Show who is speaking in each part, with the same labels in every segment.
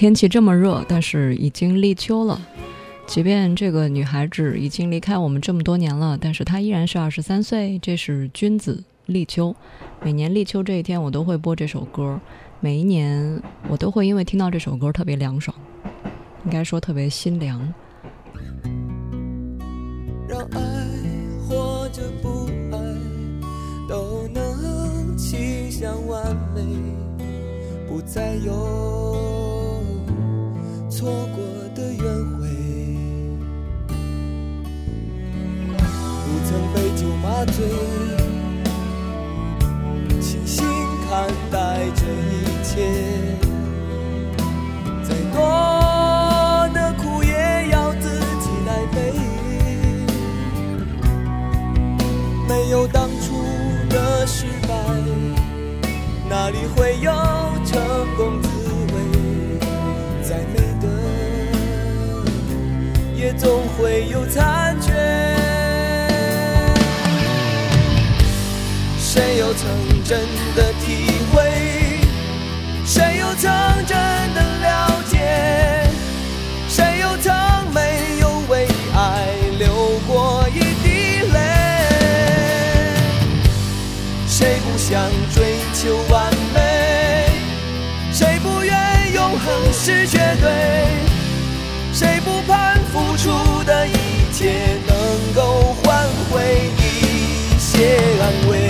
Speaker 1: 天气这么热，但是已经立秋了。即便这个女孩子已经离开我们这么多年了，但是她依然是二十三岁。这是君子立秋，每年立秋这一天，我都会播这首歌。每一年，我都会因为听到这首歌特别凉爽，应该说特别心凉。
Speaker 2: 让爱或者不爱都能气象完美，不再有错过的约会。不曾被酒麻醉，清醒看待这一切，再多的苦也要自己来背。没有当初的失败，哪里会有成功总会有残缺。谁又曾真的体会？谁又曾真的了解？谁又曾没有为爱流过一滴泪？谁不想追求完美？谁不愿永恒是绝对？谁不盼出的一切能够换回一些安慰？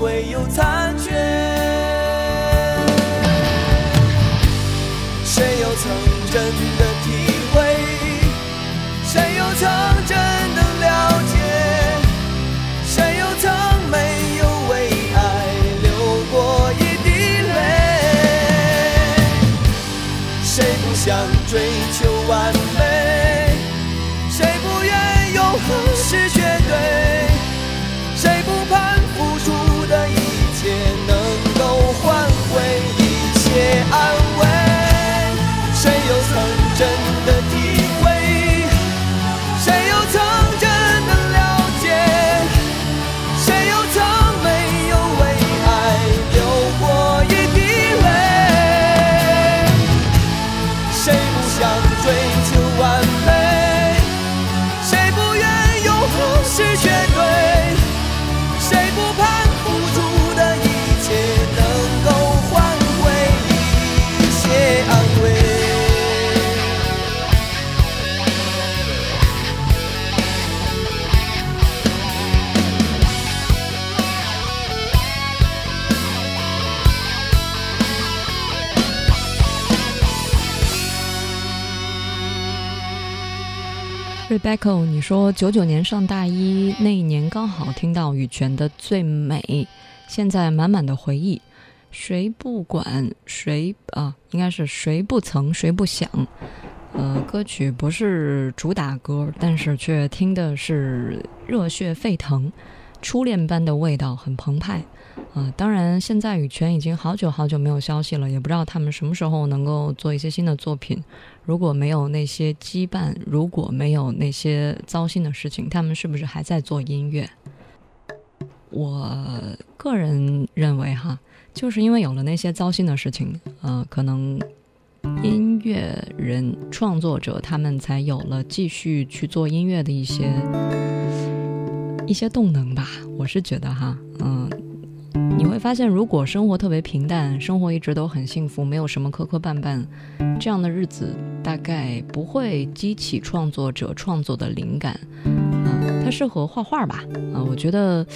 Speaker 2: 会有残缺。谁又曾真的体会？谁又曾真的了解？谁又曾没有为爱流过一滴泪？谁不想追求
Speaker 1: ？Rebecca，你说九九年上大一那一年刚好听到羽泉的《最美》，现在满满的回忆。谁不管谁啊？应该是谁不曾谁不想。呃，歌曲不是主打歌，但是却听的是热血沸腾，初恋般的味道很澎湃。啊、当然，现在羽泉已经好久好久没有消息了，也不知道他们什么时候能够做一些新的作品。如果没有那些羁绊，如果没有那些糟心的事情，他们是不是还在做音乐？我个人认为哈，就是因为有了那些糟心的事情，呃，可能音乐人、创作者他们才有了继续去做音乐的一些一些动能吧。我是觉得哈，嗯、你会发现，如果生活特别平淡，生活一直都很幸福，没有什么磕磕绊绊，这样的日子大概不会激起创作者创作的灵感。嗯，它适合画画吧？啊，我觉得，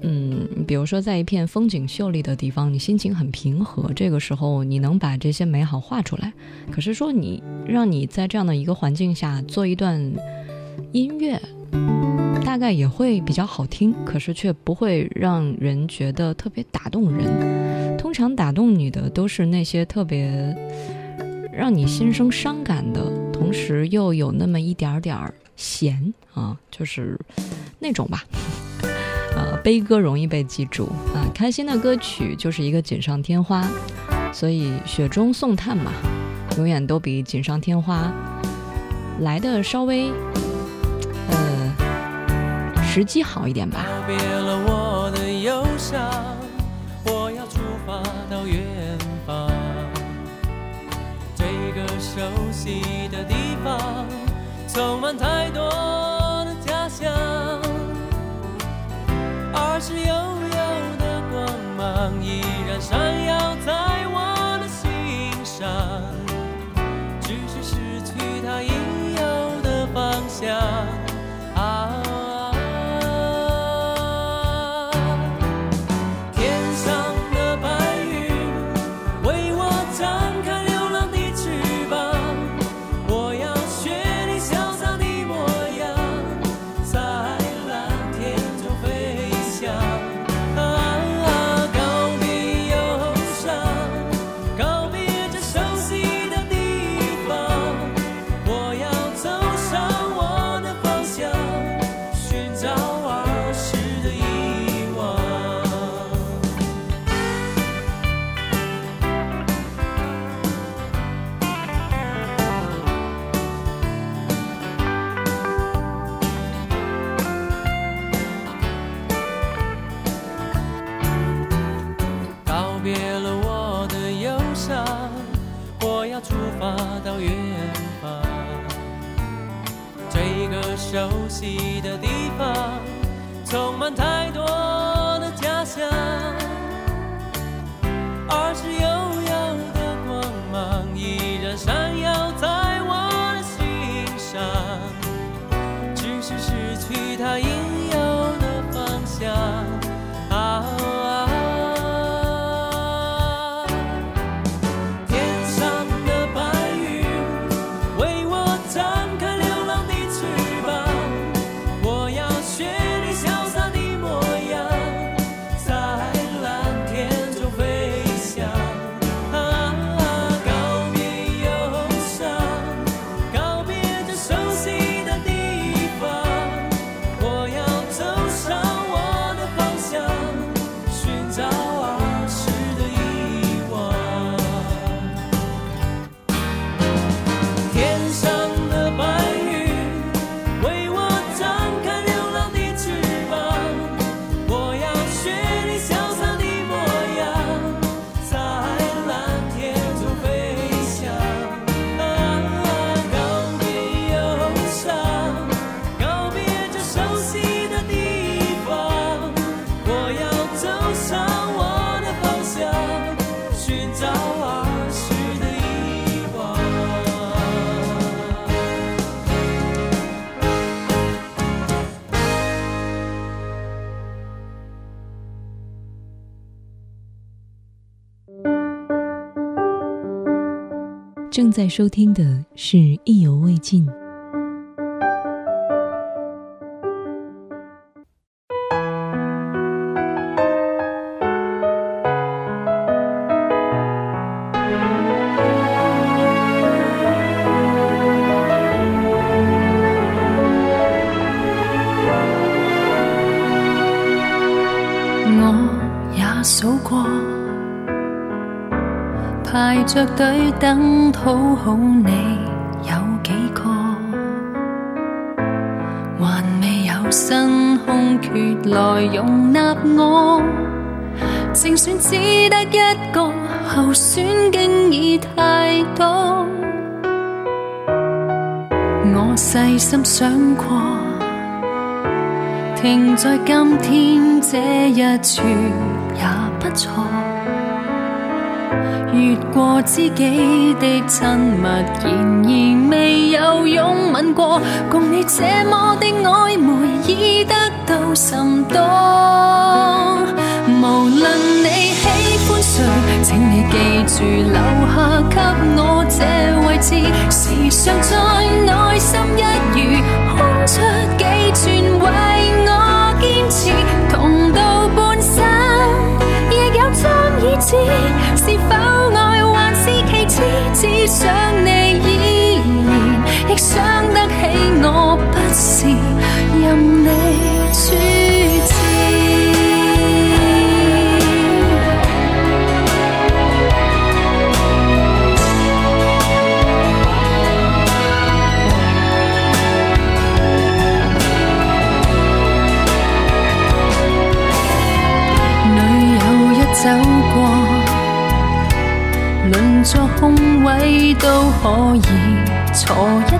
Speaker 1: 嗯，比如说在一片风景秀丽的地方，你心情很平和，这个时候你能把这些美好画出来。可是说你让你在这样的一个环境下做一段音乐。大概也会比较好听，可是却不会让人觉得特别打动人。通常打动你的都是那些特别让你心生伤感的，同时又有那么一点点儿咸啊，就是那种吧。呃，悲歌容易被记住啊，开心的歌曲就是一个锦上添花。所以雪中送炭嘛，永远都比锦上添花来的稍微。时机好一点吧。
Speaker 3: 告别了我的忧伤，我要出发到远方。这个熟悉的地方，充满太多的家乡。儿时悠悠的光芒依然闪耀在我的心上，只是失去它应有的方向。熟悉的地方，充满太多的假象。
Speaker 4: 正在收听的是《意犹未尽》。
Speaker 5: 着队等讨好你有几个？还未有新空缺来容纳我。正选只得一个候选，竟已太多。我细心想过，停在今天这一处也不
Speaker 4: 错。越过知己的亲密，然而未有拥吻过。共你这么的暧昧，已得到甚多。无论你喜欢谁，请你记住留下给我这位置，时常在内心一隅空出几寸为我坚持，同到半生亦有张椅子，是否？只想你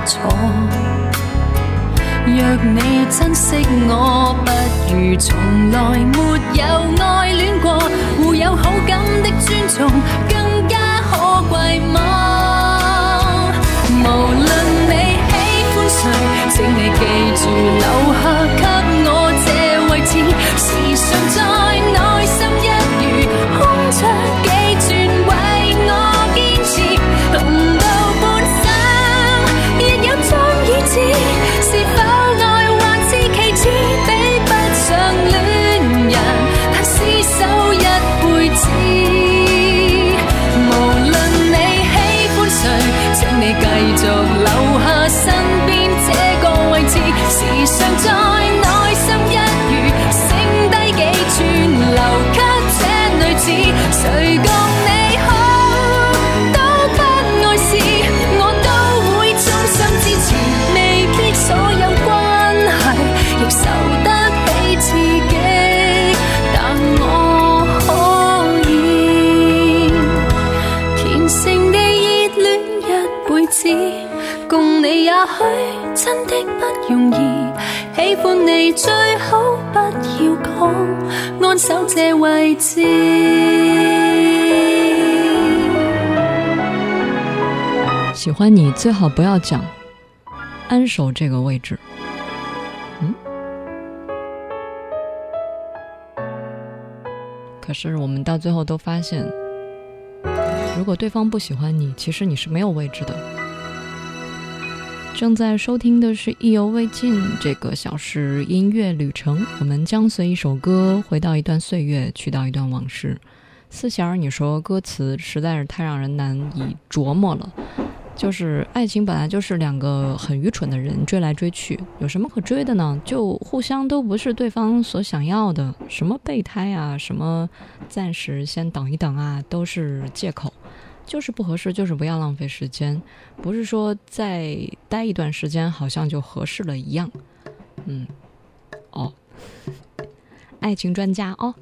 Speaker 4: 错。若你珍惜我，不如从来没有爱恋过。互有好感的尊重，更加可贵吗？无论你喜欢谁，请你记住留下给我这位置，时常在内许真的不容易，喜欢你最好不要讲，安守这位置。
Speaker 1: 喜欢你最好不要讲。安守这个位置，嗯，可是我们到最后都发现，如果对方不喜欢你，其实你是没有位置的。正在收听的是《意犹未尽》这个小时音乐旅程，我们将随一首歌回到一段岁月，去到一段往事。四弦儿，你说歌词实在是太让人难以琢磨了。就是爱情本来就是两个很愚蠢的人追来追去，有什么可追的呢？就互相都不是对方所想要的，什么备胎啊，什么暂时先等一等啊，都是借口。就是不合适，就是不要浪费时间，不是说再待一段时间好像就合适了一样。嗯，哦，爱情专家哦。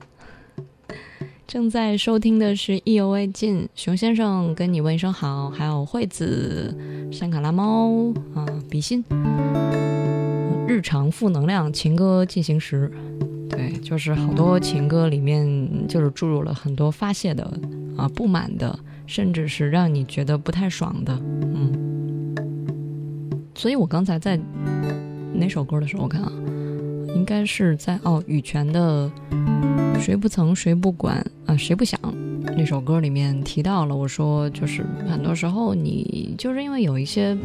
Speaker 1: 正在收听的是《意犹未尽》，熊先生跟你问声好，还有惠子、山卡拉猫啊，比心，日常负能量情歌进行时，对，就是好多情歌里面就是注入了很多发泄的啊不满的，甚至是让你觉得不太爽的，嗯，所以我刚才在哪首歌的时候，我看啊，应该是在哦羽泉的。谁不曾谁不管啊？谁不想？那首歌里面提到了，我说就是很多时候你就是因为有一些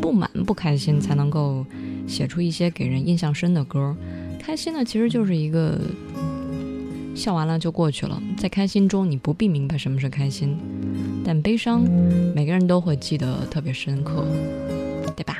Speaker 1: 不满、不开心，才能够写出一些给人印象深的歌。开心呢，其实就是一个 笑完了就过去了，在开心中你不必明白什么是开心，但悲伤每个人都会记得特别深刻，对吧？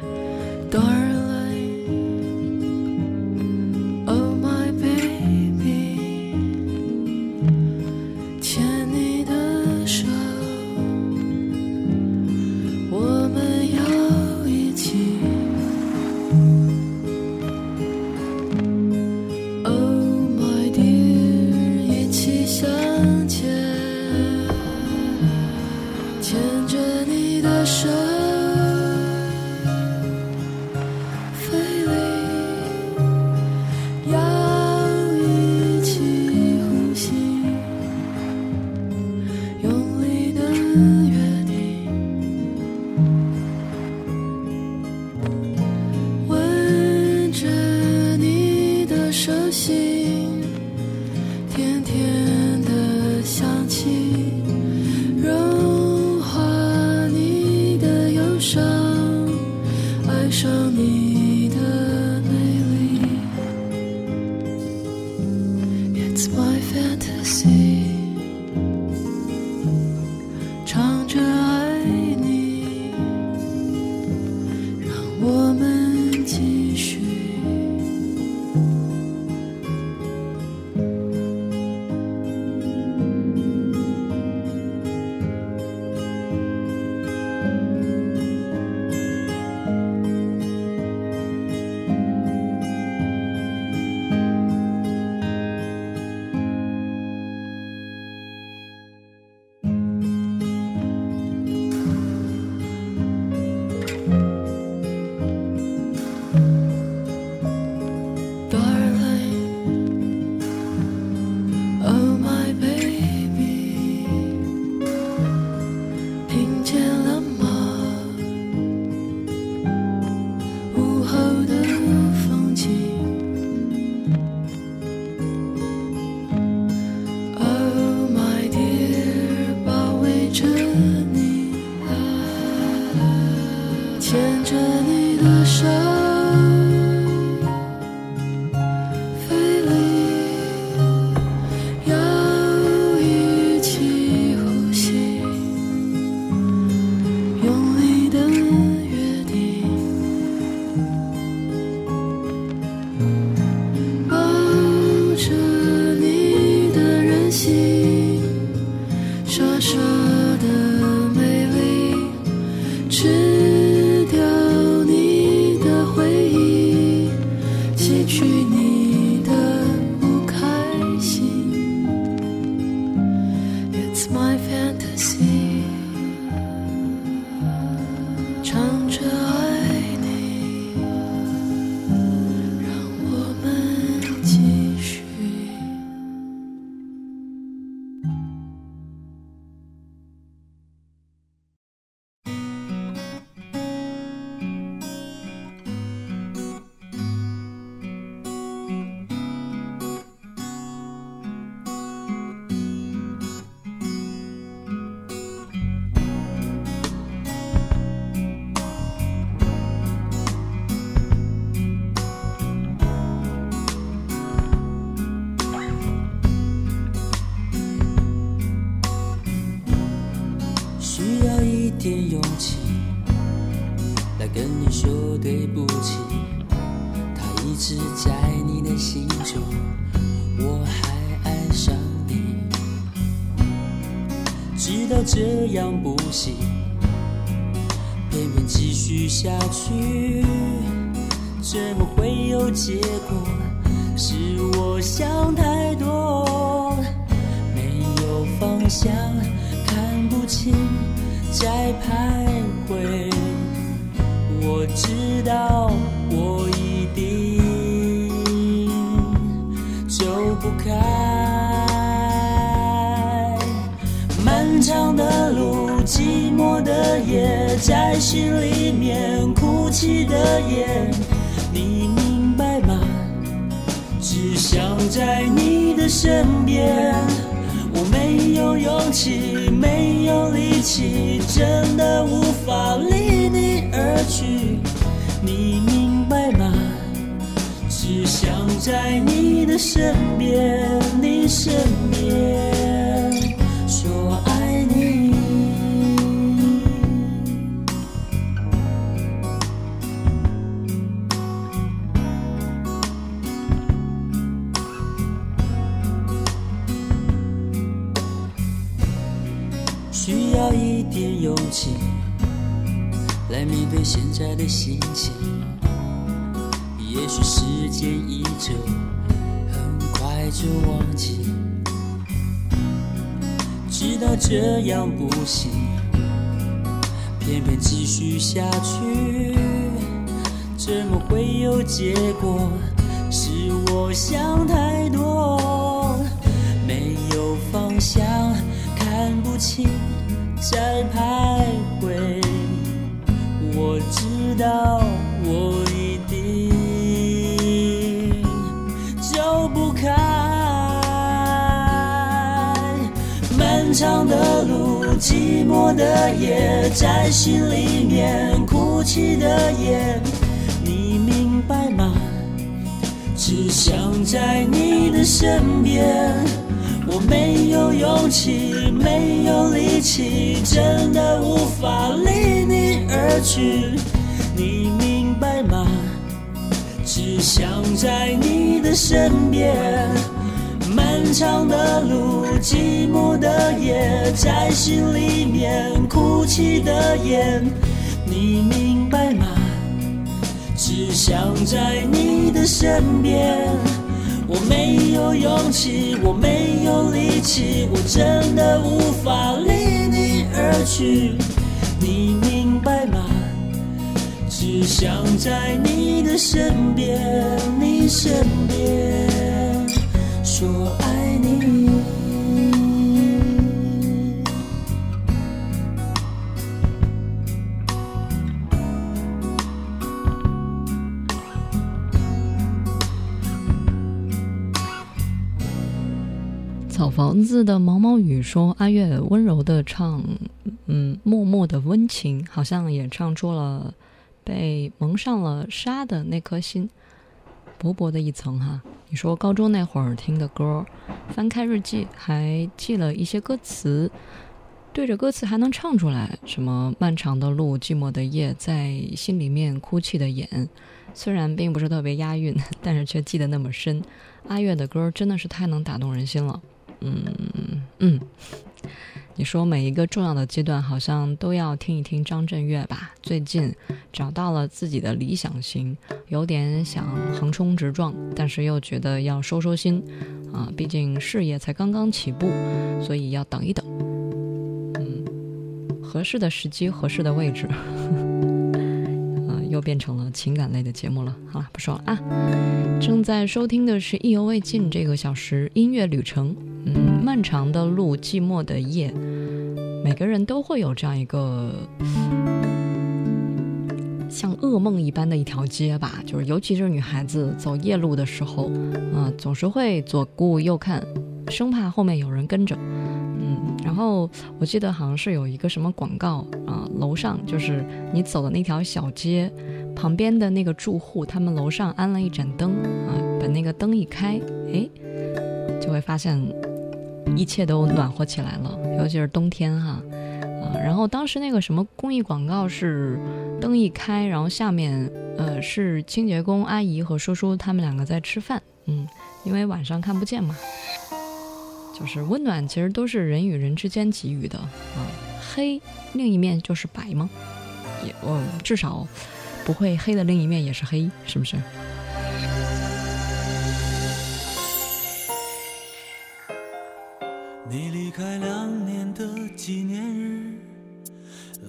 Speaker 5: 开。
Speaker 6: 漫长的路，寂寞的夜，在心里面哭泣的夜，你明白吗？只想在你的身边。我没有勇气，没有力气，真的无法离你而去。在你的身边，你身边说爱你。需要一点勇气来面对现在的心就，很快就忘记。知道这样不行，偏偏继续下去，怎么会有结果？是我想太多，没有方向。看不清，在徘徊。我知道，我长的路，寂寞的夜，在心里面哭泣的夜，你明白吗？只想在你的身边。我没有勇气，没有力气，真的无法离你而去。你明白吗？只想在你的身边。漫长的路，寂寞的夜，在心里面哭泣的夜，你明白吗？只想在你的身边。我没有勇气，我没有力气，我真的无法离你而去。你明白吗？只想在你的身边，你身边说爱你。
Speaker 1: 草房子的毛毛雨说：“阿月温柔的唱，嗯，默默的温情，好像也唱出了被蒙上了纱的那颗心，薄薄的一层哈。你说高中那会儿听的歌，翻开日记还记了一些歌词，对着歌词还能唱出来，什么漫长的路，寂寞的夜，在心里面哭泣的眼。虽然并不是特别押韵，但是却记得那么深。阿月的歌真的是太能打动人心了。”嗯嗯，你说每一个重要的阶段，好像都要听一听张震岳吧？最近找到了自己的理想型，有点想横冲直撞，但是又觉得要收收心，啊，毕竟事业才刚刚起步，所以要等一等。嗯，合适的时机，合适的位置。又变成了情感类的节目了。好了，不说了啊。正在收听的是《意犹未尽》这个小时音乐旅程。漫长的路，寂寞的夜，每个人都会有这样一个像噩梦一般的一条街吧。就是尤其是女孩子走夜路的时候，啊，总是会左顾右看，生怕后面有人跟着。嗯，然后我记得好像是有一个什么广告啊，楼上就是你走的那条小街旁边的那个住户，他们楼上安了一盏灯啊，把那个灯一开，哎，就会发现。一切都暖和起来了，尤其是冬天哈，啊，然后当时那个什么公益广告是灯一开，然后下面呃是清洁工阿姨和叔叔他们两个在吃饭，嗯，因为晚上看不见嘛，就是温暖其实都是人与人之间给予的啊，黑另一面就是白吗？也我至少不会黑的另一面也是黑，是不是？
Speaker 3: 你离开两年的纪念日，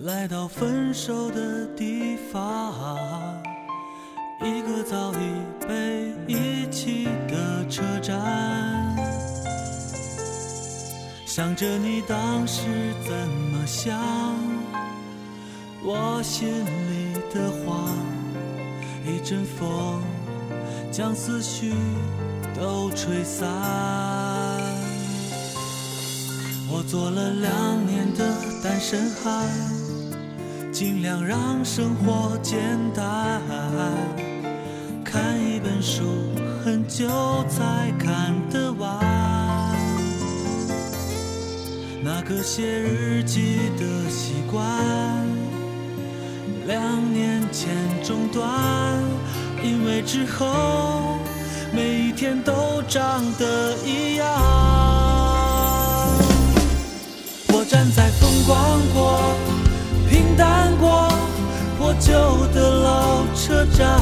Speaker 3: 来到分手的地方，一个早已被遗弃的车站。想着你当时怎么想，我心里的话，一阵风将思绪都吹散。我做了两年的单身汉，尽量让生活简单。看一本书，很久才看得完。那个写日记的习惯，两年前中断，因为之后每一天都长得一样。我站在风光过、平淡过、破旧的老车站，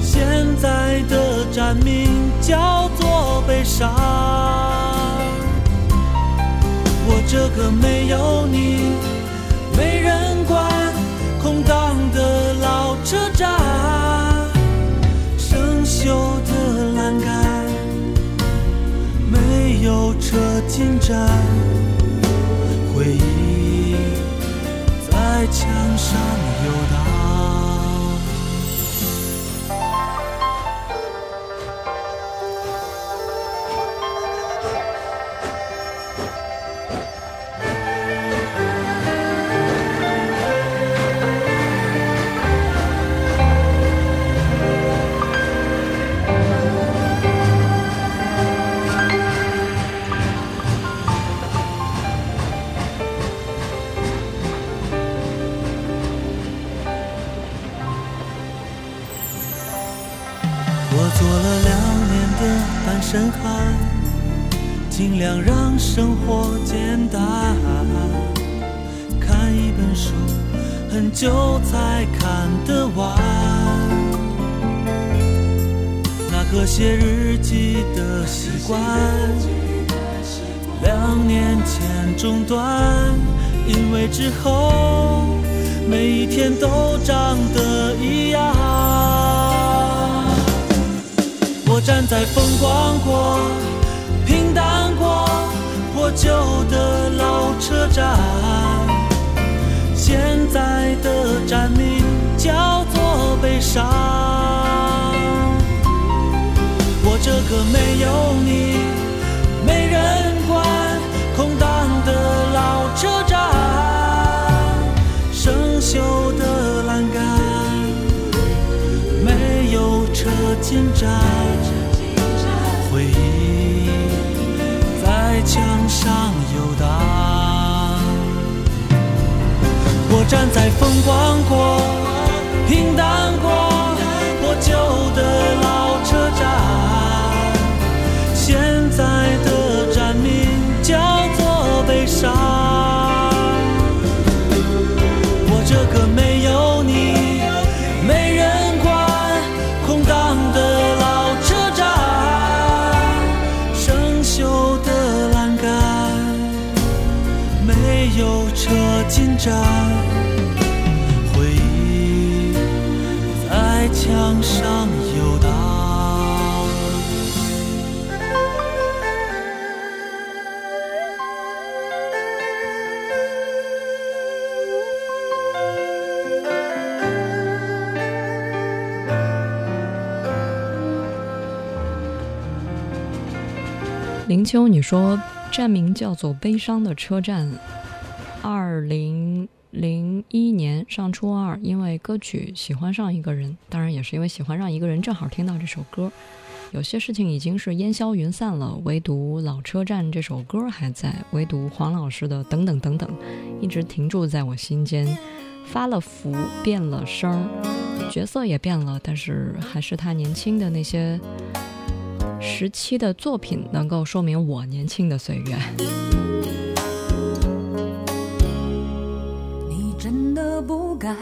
Speaker 3: 现在的站名叫做悲伤。我这个没有你、没人管、空荡的老车站，生锈没有车进站。回忆在墙上我这个没有你、没人管、空荡的老车站，生锈的栏杆，没有车进站。回忆在墙上游荡，我站在风光过、平淡过、破旧的老车站，现
Speaker 1: 秋你说站名叫做悲伤的车站二零零一年上初二因为歌曲喜欢上一个人当然也是因为喜欢上一个人正好听到这首歌。有些事情已经是烟消云散了唯独老车站这首歌还在唯独黄老师的等等等等一直停驻在我心间。发了福变了声角色也变了但是还是他年轻的那些时期的作品能够说明我年轻的岁月。
Speaker 5: 你真的不该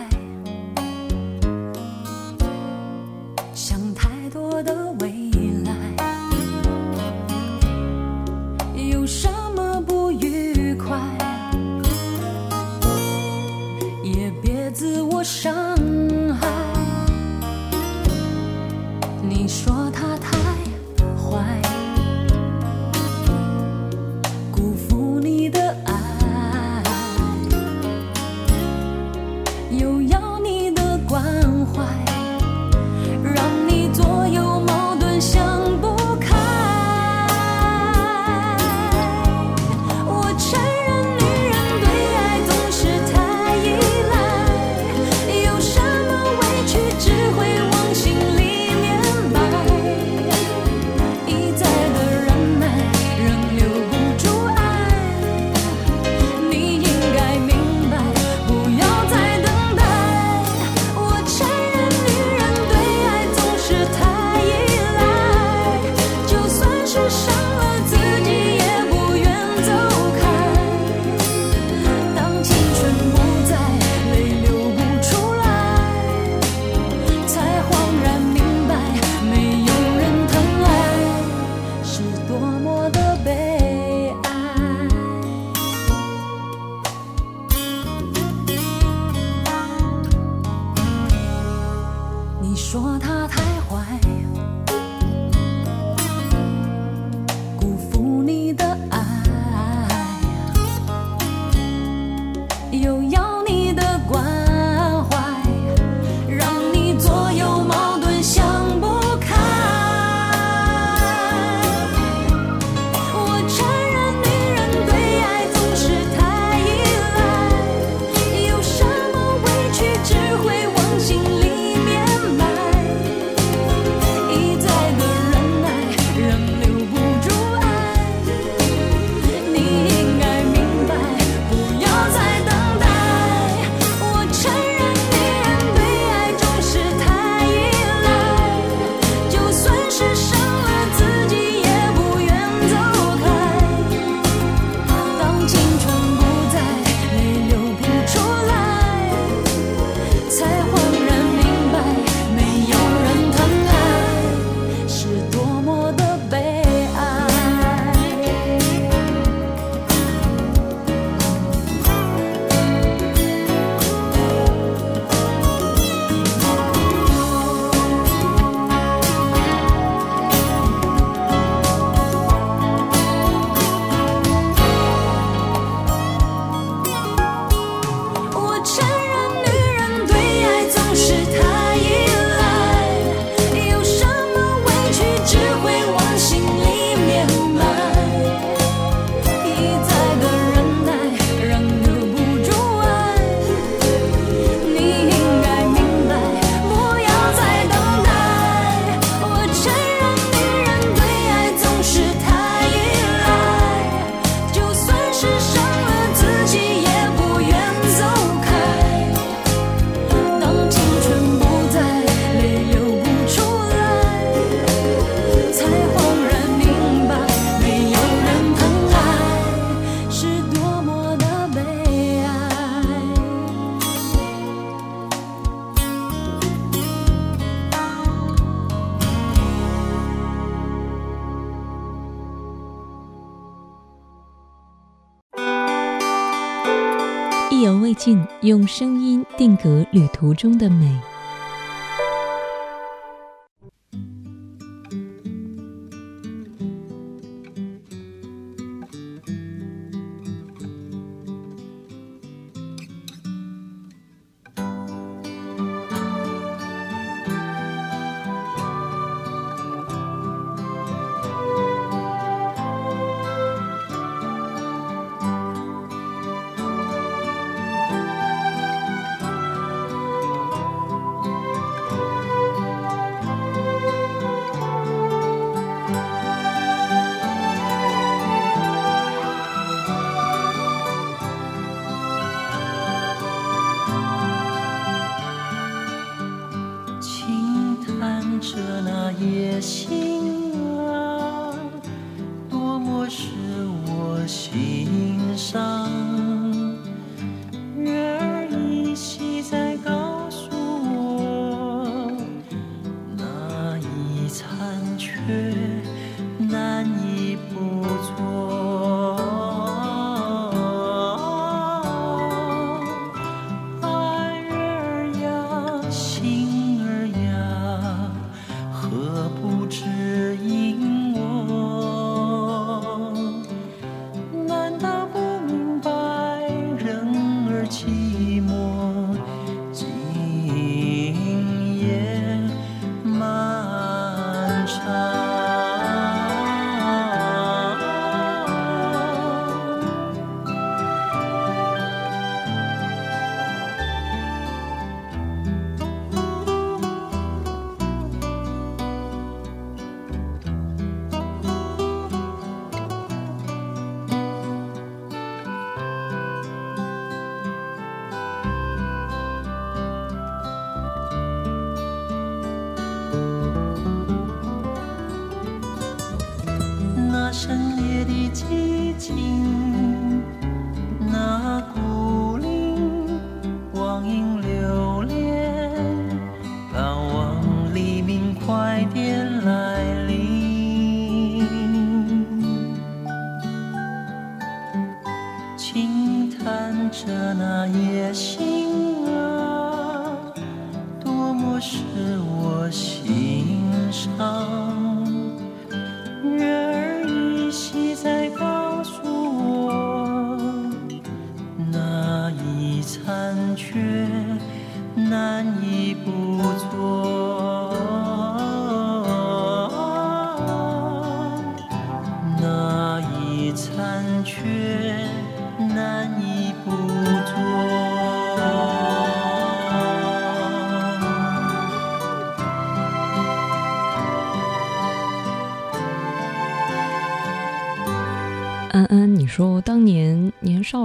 Speaker 4: 用声音定格旅途中的美。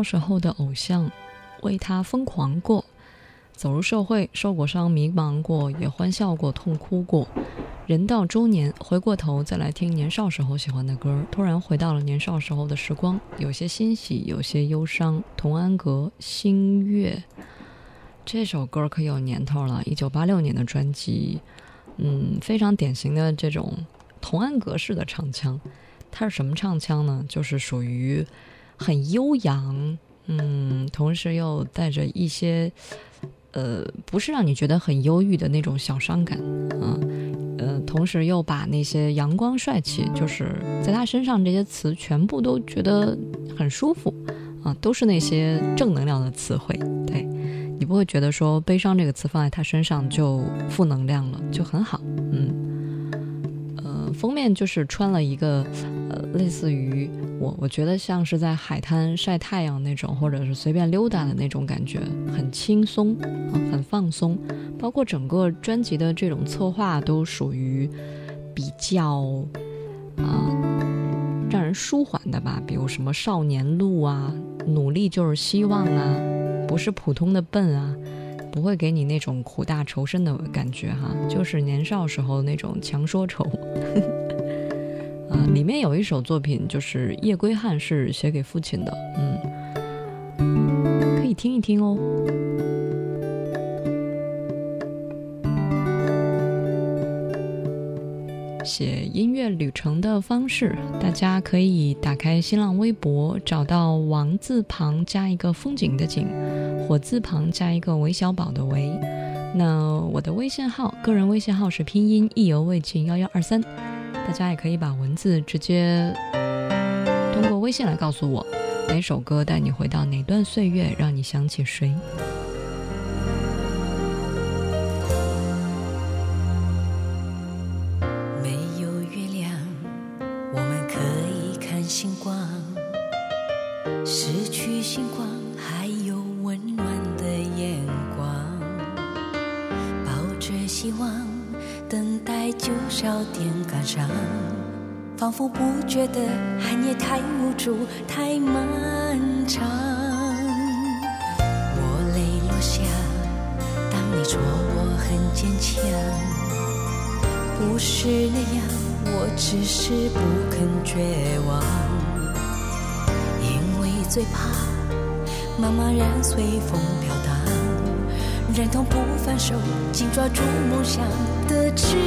Speaker 1: 时候的偶像，为他疯狂过，走入社会，受过伤，迷茫过，也欢笑过，痛哭过。人到中年，回过头再来听年少时候喜欢的歌，突然回到了年少时候的时光，有些欣喜，有些忧伤。童安格《星月》这首歌可有年头了，一九八六年的专辑，嗯，非常典型的这种童安格式的唱腔。它是什么唱腔呢？就是属于很悠扬，嗯，同时又带着一些，呃，不是让你觉得很忧郁的那种小伤感，啊，呃，同时又把那些阳光帅气，就是在他身上这些词全部都觉得很舒服，啊，都是那些正能量的词汇，对你不会觉得说悲伤这个词放在他身上就负能量了，就很好，嗯。封面就是穿了一个，呃，类似于我我觉得像是在海滩晒太阳那种，或者是随便溜达的那种感觉，很轻松啊，很放松。包括整个专辑的这种策划都属于比较啊、让人舒缓的吧，比如什么少年路啊，努力就是希望啊，不是普通的笨啊。不会给你那种苦大仇深的感觉哈，就是年少时候那种强说愁。啊，里面有一首作品就是《夜归汉》，是写给父亲的，嗯，可以听一听哦。写音乐旅程的方式，大家可以打开新浪微博，找到王字旁加一个风景的景，火字旁加一个韦小宝的韦。那我的微信号，个人微信号是拼音意犹未尽幺幺二三，大家也可以把文字直接通过微信来告诉我，哪首歌带你回到哪段岁月，让你想起谁。
Speaker 6: 仿佛不觉得寒夜太无助，太漫长。我泪落下，当你说我很坚强。
Speaker 5: 不是那样，我只是不肯绝望，因为最怕茫茫然随风飘荡，忍痛不放手，紧抓住梦想的翅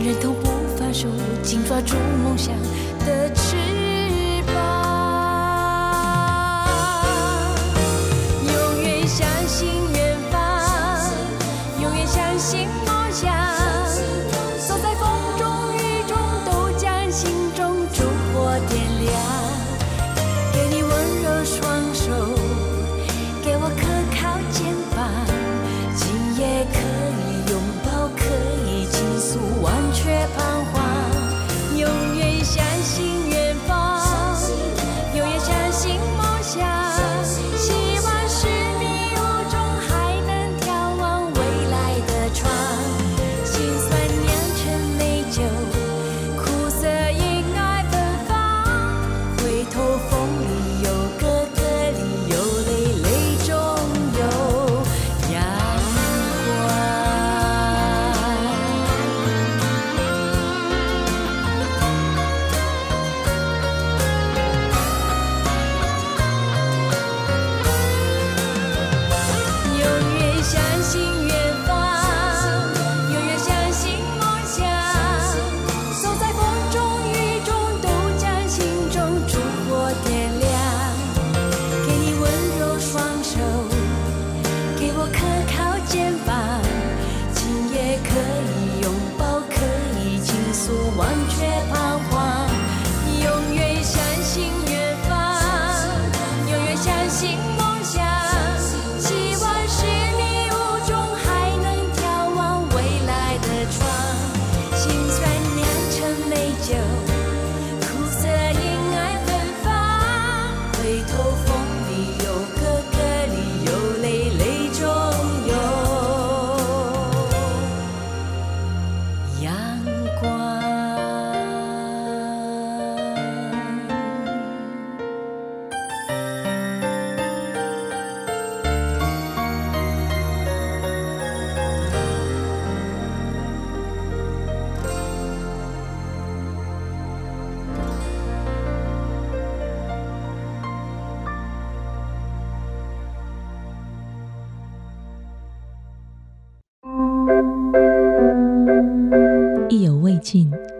Speaker 5: 荡，忍痛不放手，紧抓住梦想的翅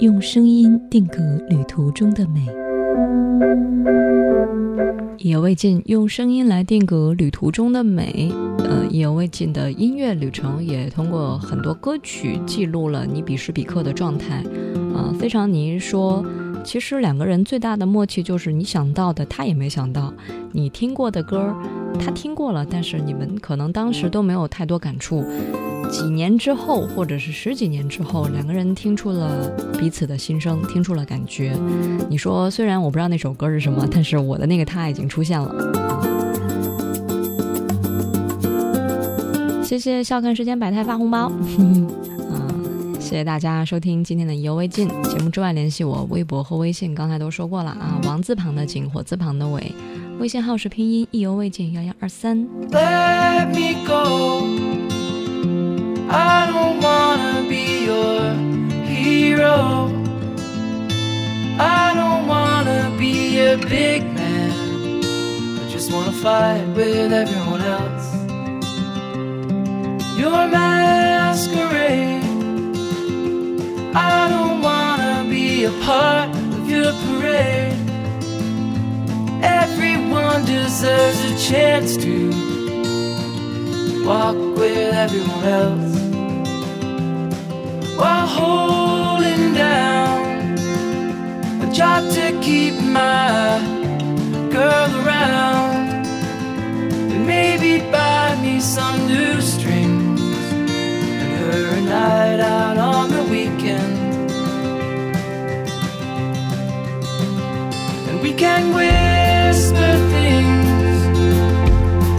Speaker 4: 用声音定格旅途中的美。
Speaker 1: 意犹未尽，用声音来定格旅途中的美。呃，意犹未尽的音乐旅程也通过很多歌曲记录了你彼时彼刻的状态。啊、非常您说，其实两个人最大的默契就是你想到的他也没想到，你听过的歌他听过了，但是你们可能当时都没有太多感触。几年之后，或者是十几年之后，两个人听出了彼此的心声，听出了感觉。你说，虽然我不知道那首歌是什么，但是我的那个他已经出现了。谢谢笑看时间百态发红包，谢谢大家收听今天的意犹未尽节目之外，联系我微博和微信，刚才都说过了啊，王字旁的景，火字旁的伟，微信号是拼音意犹未尽幺幺二三。
Speaker 3: Let me go. I don't wanna be your hero. I don't wanna be a big man. I just wanna fight with everyone else. Your masquerade. I don't wanna be a part of your parade. Everyone deserves a chance to walk with everyone else while holding down a job to keep my girl around and maybe buy me some new strings her a night out on the weekend. And we can whisper things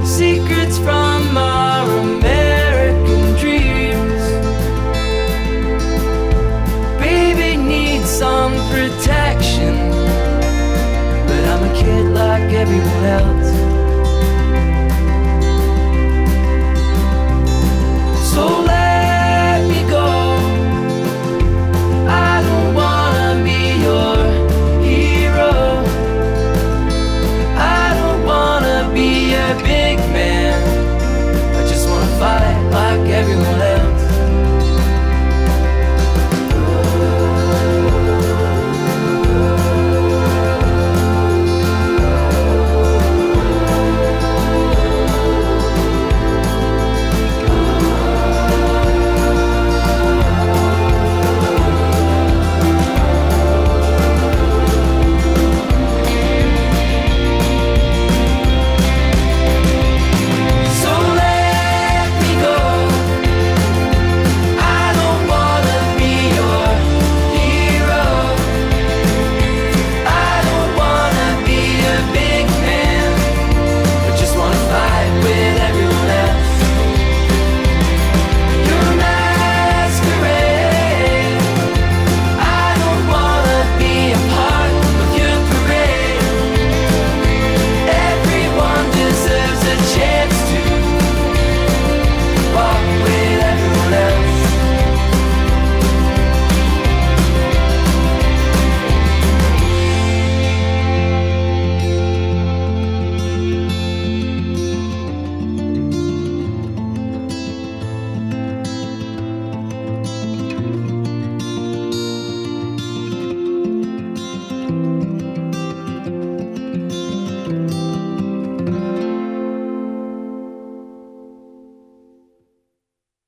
Speaker 3: secrets from our American dreams. Baby needs some protection but I'm a kid like everyone else